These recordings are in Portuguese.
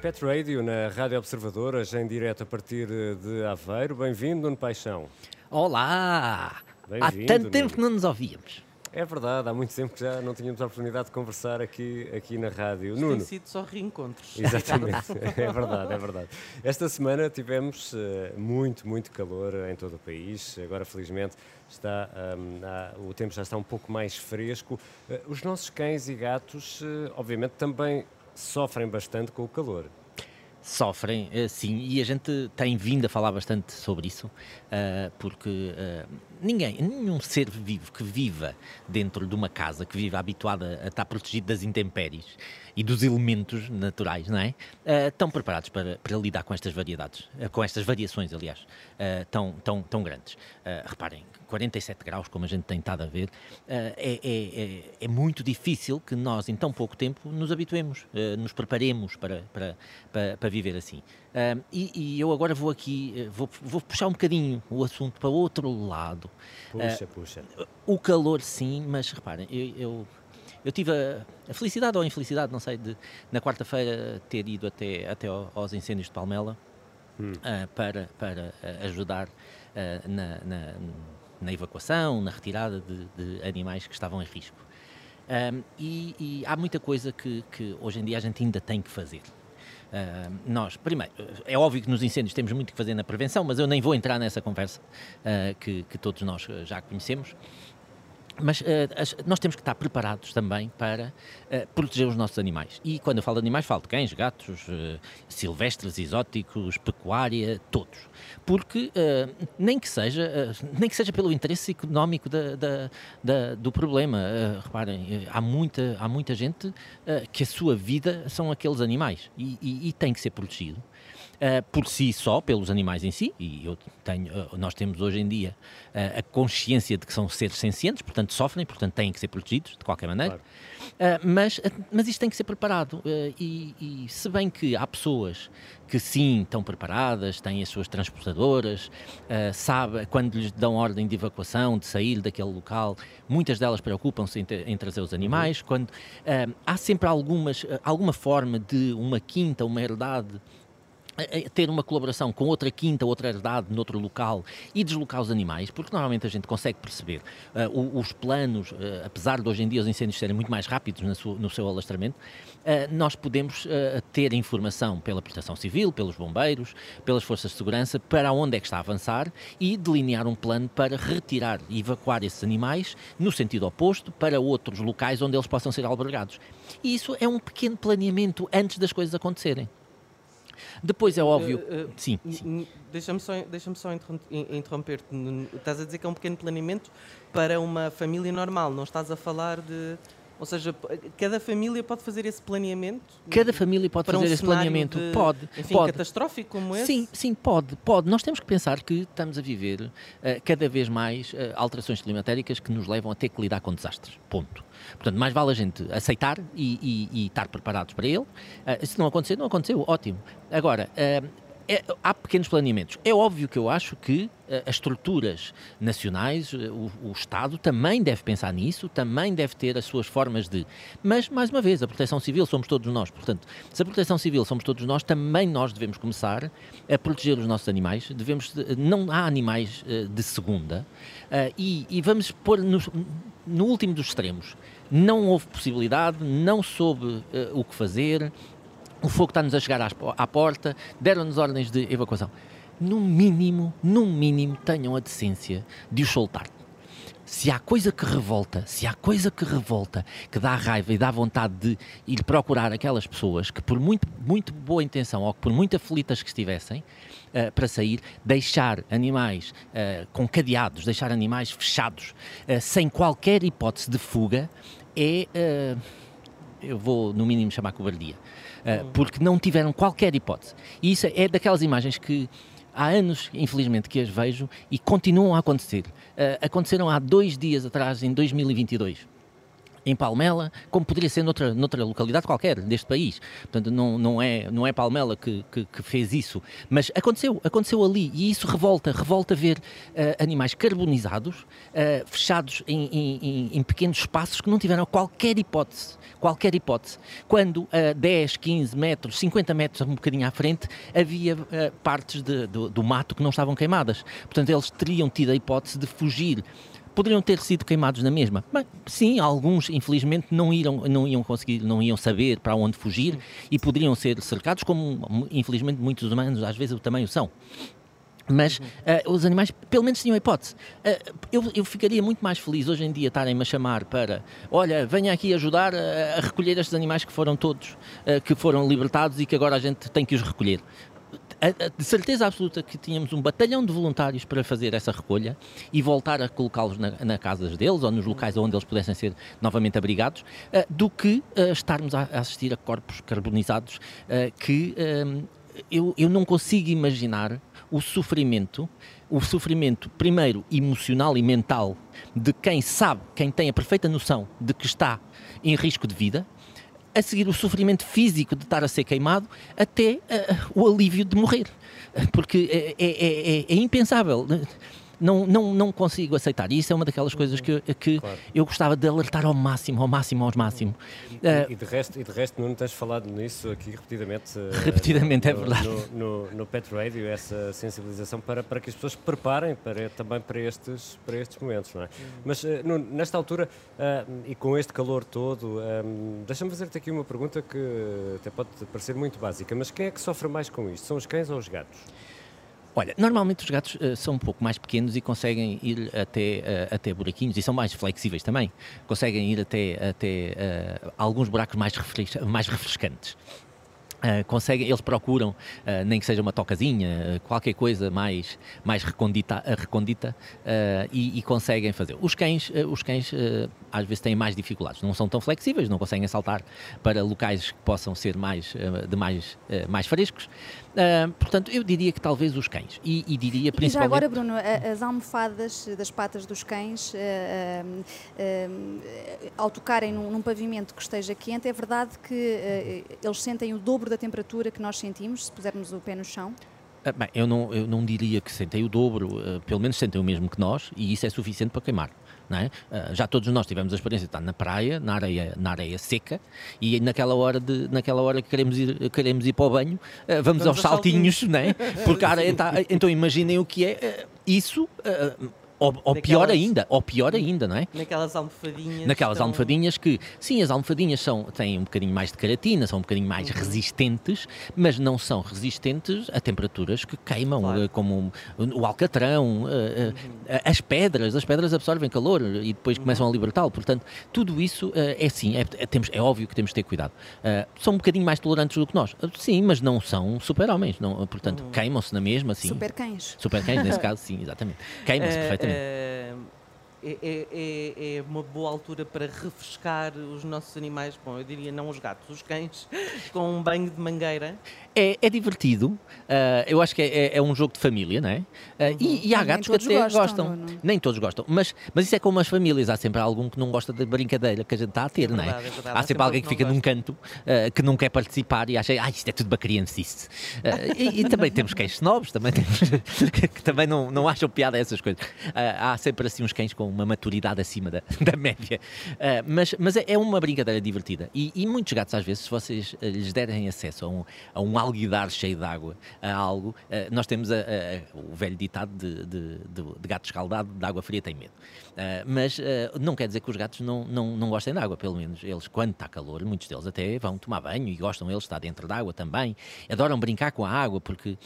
Pet Radio na Rádio Observadora, já em direto a partir de Aveiro. Bem-vindo, Nuno Paixão. Olá! Há tanto tempo que não nos ouvíamos. É verdade, há muito tempo que já não tínhamos a oportunidade de conversar aqui, aqui na rádio. Nuno. Tem sido só reencontros. Exatamente, é verdade, é verdade. Esta semana tivemos uh, muito, muito calor em todo o país. Agora, felizmente, está, um, há, o tempo já está um pouco mais fresco. Uh, os nossos cães e gatos, uh, obviamente, também sofrem bastante com o calor. Sofrem, sim, e a gente tem vindo a falar bastante sobre isso, porque ninguém, nenhum ser vivo que viva dentro de uma casa, que viva habituado a, estar protegido das intempéries e dos elementos naturais, não é? Estão preparados para, para lidar com estas variedades, com estas variações, aliás, tão, tão, tão grandes. reparem, 47 graus, como a gente tem estado a ver, é, é, é, é, muito difícil que nós, em tão pouco tempo, nos habituemos, nos preparemos para, para, para viver assim. E, e, eu agora vou aqui, vou, vou puxar um bocadinho o assunto para outro lado. Puxa, puxa. O calor, sim, mas reparem, eu, eu eu tive a, a, felicidade ou a infelicidade, não sei, de na quarta-feira ter ido até, até aos incêndios de Palmela hum. uh, para, para ajudar uh, na, na, na, evacuação, na retirada de, de, animais que estavam em risco. Um, e, e, há muita coisa que, que, hoje em dia a gente ainda tem que fazer. Uh, nós, primeiro, é óbvio que nos incêndios temos muito que fazer na prevenção, mas eu nem vou entrar nessa conversa uh, que, que, todos nós já conhecemos. Mas uh, nós temos que estar preparados também para uh, proteger os nossos animais. E quando eu falo de animais, falo de cães, gatos, uh, silvestres, exóticos, pecuária, todos. Porque nem, que seja, nem que seja pelo interesse económico da, da, da, do problema. reparem, há muita, há muita gente que a sua vida são aqueles animais e, e, e tem que ser protegido uh, por si só, pelos animais em si, e eu tenho, uh, nós temos hoje em dia uh, a consciência de que são seres sencientes, portanto sofrem, portanto têm que ser protegidos de qualquer maneira. Claro. mas, mas isto tem que ser preparado. E, e, se bem que há pessoas que sim estão preparadas, têm as suas transportadoras, uh, sabe quando lhes dão ordem de evacuação, de sair daquele local, muitas delas preocupam-se em, em, trazer os animais. Uhum. Quando há sempre algumas, alguma forma de uma quinta, uma herdade ter uma colaboração com outra quinta, outra herdade, noutro local e deslocar os animais, porque normalmente a gente consegue perceber uh, os planos, uh, apesar de hoje em dia os incêndios serem muito mais rápidos no, no seu alastramento, uh, nós podemos ter informação pela Proteção Civil, pelos bombeiros, pelas forças de segurança, para onde é que está a avançar e delinear um plano para retirar e evacuar esses animais no sentido oposto para outros locais onde eles possam ser albergados. E isso é um pequeno planeamento antes das coisas acontecerem. Depois é óbvio. Uh, uh, sim. sim. Deixa-me só, deixa só interromper-te. Estás a dizer que é um pequeno planeamento para uma família normal, não estás a falar de. Ou seja, cada família pode fazer esse planeamento? Cada família pode fazer um esse planeamento. De, pode. Enfim, pode. catastrófico como esse? Sim, sim, pode, pode. Nós temos que pensar que estamos a viver uh, cada vez mais uh, alterações climatéricas que nos levam a ter que lidar com desastres. Ponto. Portanto, mais vale a gente aceitar e, e, e estar preparados para ele. Uh, se não acontecer, não aconteceu, ótimo. Agora, é, há pequenos planeamentos. É óbvio que eu acho que uh, as estruturas nacionais, o, o, Estado também deve pensar nisso, também deve ter as suas formas de. Mas, mais uma vez, a proteção civil somos todos nós. Portanto, se a proteção civil somos todos nós, também nós devemos começar a proteger os nossos animais. Devemos, não há animais uh, de segunda e, e, vamos pôr no, último dos extremos não houve possibilidade, não soube o que fazer, o fogo está-nos a chegar às, à porta, deram-nos ordens de evacuação. No mínimo, no mínimo, tenham a decência de os soltar. Se há coisa que revolta, se há coisa que revolta, que dá raiva e dá vontade de ir procurar aquelas pessoas que, por muito, muito boa intenção ou que por muito aflitas que estivessem uh, para sair, deixar animais uh, com cadeados, deixar animais fechados, uh, sem qualquer hipótese de fuga, é, eu vou no mínimo chamar cobardia, uh, porque não tiveram qualquer hipótese. E isso é daquelas imagens que há anos, infelizmente, que as vejo e continuam a acontecer. Uh, aconteceram há dois dias atrás, em 2022. Em Palmela, como poderia ser noutra, noutra localidade qualquer deste país. Portanto, não, não, é, não é Palmela que, que, que fez isso, mas aconteceu, aconteceu ali e isso revolta, revolta ver uh, animais carbonizados, uh, fechados em, em, em, pequenos espaços que não tiveram qualquer hipótese, qualquer hipótese. Quando a uh, 10, 15 metros, 50 metros um bocadinho à frente, havia uh, partes de, do, do mato que não estavam queimadas. Portanto, eles teriam tido a hipótese de fugir poderiam ter sido queimados na mesma. Bem, sim, alguns, infelizmente, não, iam, não iam conseguir, não iam saber para onde fugir e poderiam ser cercados, como infelizmente muitos humanos às vezes também o são. Mas uh, os animais, pelo menos, tinham a hipótese. Uh, eu, eu, ficaria muito mais feliz hoje em dia estarem-me a chamar para, olha, venha aqui ajudar a, a recolher estes animais que foram todos, uh, que foram libertados e que agora a gente tem que os recolher de certeza absoluta que tínhamos um batalhão de voluntários para fazer essa recolha e voltar a colocá-los na, na casa deles ou nos locais onde eles pudessem ser novamente abrigados, uh, do que uh, estarmos a, assistir a corpos carbonizados uh, que eu, eu não consigo imaginar o sofrimento, o sofrimento primeiro emocional e mental de quem sabe, quem tem a perfeita noção de que está em risco de vida, a seguir o sofrimento físico de estar a ser queimado, até uh, o alívio de morrer. Porque é, é, é, é impensável não, não, não consigo aceitar. E isso é uma daquelas coisas que, que claro. eu gostava de alertar ao máximo, ao máximo, ao máximo. E, uh, e, de, resto, e de resto, não tens falado nisso aqui repetidamente. Uh, repetidamente, é no, é verdade. No, no, no, Pet Radio, essa sensibilização para, para que as pessoas se preparem para, também para estes, para estes momentos, não é? Mas uh, no, nesta altura, e com este calor todo, um, deixa-me fazer-te aqui uma pergunta que até pode parecer muito básica, mas quem é que sofre mais com isto? São os cães ou os gatos? Olha, normalmente os gatos uh, são um pouco mais pequenos e conseguem ir até, uh, até buraquinhos e são mais flexíveis também. Conseguem ir até, até uh, alguns buracos mais, refres mais refrescantes. Uh, conseguem, eles procuram, uh, nem que seja uma tocazinha, uh, qualquer coisa mais, mais recondita, recondita e, e, conseguem fazer. Os cães, os cães às vezes têm mais dificuldades, não são tão flexíveis, não conseguem saltar para locais que possam ser mais, de mais, mais frescos. portanto, eu diria que talvez os cães. E, e diria principalmente. E já agora, Bruno, as almofadas das patas dos cães, ao tocarem num, num, pavimento que esteja quente, é verdade que eles sentem o dobro da temperatura que nós sentimos se pusermos o pé no chão? Ah, bem, eu não, eu não diria que sentem o dobro, uh, pelo menos sentem o mesmo que nós, e isso é suficiente para queimar. É? Uh, já todos nós tivemos a experiência de estar na praia, na areia, na areia seca, e naquela hora, de, naquela hora que queremos ir, queremos ir para o banho, vamos, vamos, aos saltinhos, saltinhos. É? porque a areia está. Então imaginem o que é isso ou, ou pior ainda, ou pior ainda, não é? Naquelas almofadinhas. Naquelas estão... almofadinhas que, sim, as almofadinhas são, têm um bocadinho mais de queratina, são um bocadinho mais uhum. resistentes, mas não são resistentes a temperaturas que queimam, claro. Eh, como o alcatrão, eh, eh, uhum. as pedras, as pedras absorvem calor e depois uhum. começam a libertá-lo. Portanto, tudo isso é sim, é, é, temos, é óbvio que temos de ter cuidado. são um bocadinho mais tolerantes do que nós, sim, mas não são super-homens, portanto, uhum. queimam-se na mesma, sim. Super-cães. Super-cães, nesse caso, sim, exatamente. Queimam-se perfeitamente. É, é, é, é, uma boa altura para refrescar os nossos animais. Bom, eu diria não os gatos, os cães, com um banho de mangueira. É, é divertido, uh, eu acho que é, é, é, um jogo de família, não é? Uh, uhum. e, e, há gatos que até gostam. gostam. Não, não. Nem todos gostam, mas, mas isso é como as famílias, há sempre algum que não gosta da brincadeira que a gente está a ter, não é? Verdade, verdade. Há, há, sempre, alguém que fica num canto uh, que não quer participar e acha, ah, isto é tudo para criancice. E, e, também temos cães snobs, também temos, que também não, não acham piada a essas coisas. há sempre assim uns cães com uma maturidade acima da, da média. mas mas é, é, uma brincadeira divertida. E, e, muitos gatos, às vezes, se vocês lhes derem acesso a um, a um alguidar cheio de água a algo, uh, nós temos a, a, o velho ditado de, de, de, de, gato escaldado, de água fria tem medo. Uh, mas uh, não quer dizer que os gatos não, não, não gostem de água, pelo menos eles, quando está calor, muitos deles até vão tomar banho e gostam eles de estar dentro da água também. Adoram brincar com a água porque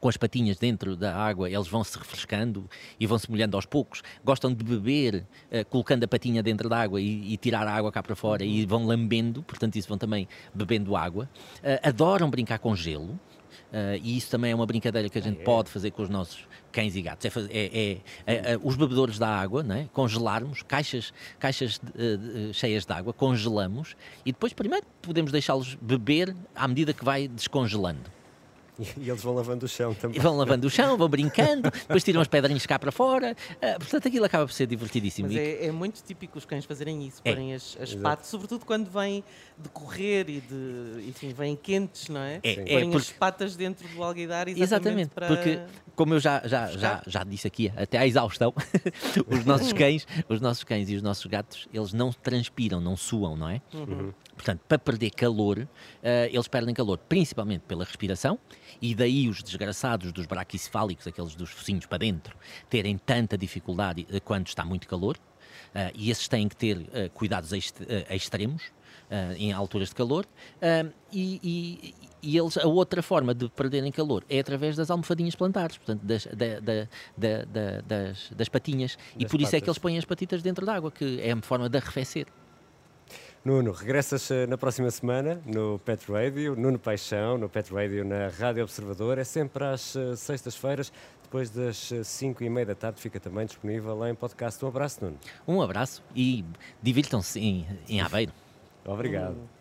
com as patinhas dentro da água, eles vão se refrescando e vão se molhando aos poucos. Gostam de beber, uh, colocando a patinha dentro da água e, e, tirar a água cá para fora e vão lambendo, portanto, isso vão também bebendo água. Uh, adoram brincar com gelo. Uh, e isso também é uma brincadeira que a gente ah, é. pode fazer com os nossos cães e gatos. É, fazer, é, é, é os bebedores da água, né? congelarmos, caixas, caixas cheias de água, congelamos e depois primeiro podemos deixá-los beber à medida que vai descongelando. E eles vão lavando o chão também. E vão lavando o chão, vão brincando, depois tiram as pedrinhas cá para fora. Uh, portanto, aquilo acaba por ser divertidíssimo. Mas é, é, muito típico os cães fazerem isso, É. porem as, as patas, sobretudo quando vêm de correr e de. Enfim, vêm quentes, não é? É, Sim. é, Porem as porque- patas dentro do alguidar exatamente, Exatamente, para. porque como eu já, já, já, já disse aqui, até à exaustão, os nossos cães, os nossos cães e os nossos gatos, eles não transpiram, não suam, não é? Portanto, para perder calor, eh, eles perdem calor principalmente pela respiração, e daí os desgraçados dos braquicefálicos, aqueles dos focinhos para dentro, terem tanta dificuldade eh, quando está muito calor, eh, e esses têm que ter eh, cuidados ext- extremos em alturas de calor, e, e- e eles, a outra forma de perderem calor é através das almofadinhas plantares, portanto, das, da- da- da- da- das, das patinhas, e Das por isso é que patas. eles põem as patitas dentro d'água, que é a forma de arrefecer. Nuno, regressas eh, na próxima semana no Pet Radio, Nuno Paixão, no Pet Radio na Rádio Observador. É sempre às eh, sextas-feiras, depois das 5 e meia da tarde, fica também disponível lá em podcast. Um abraço, Nuno. Um abraço e divirtam-se em, em Aveiro. Obrigado. Hum.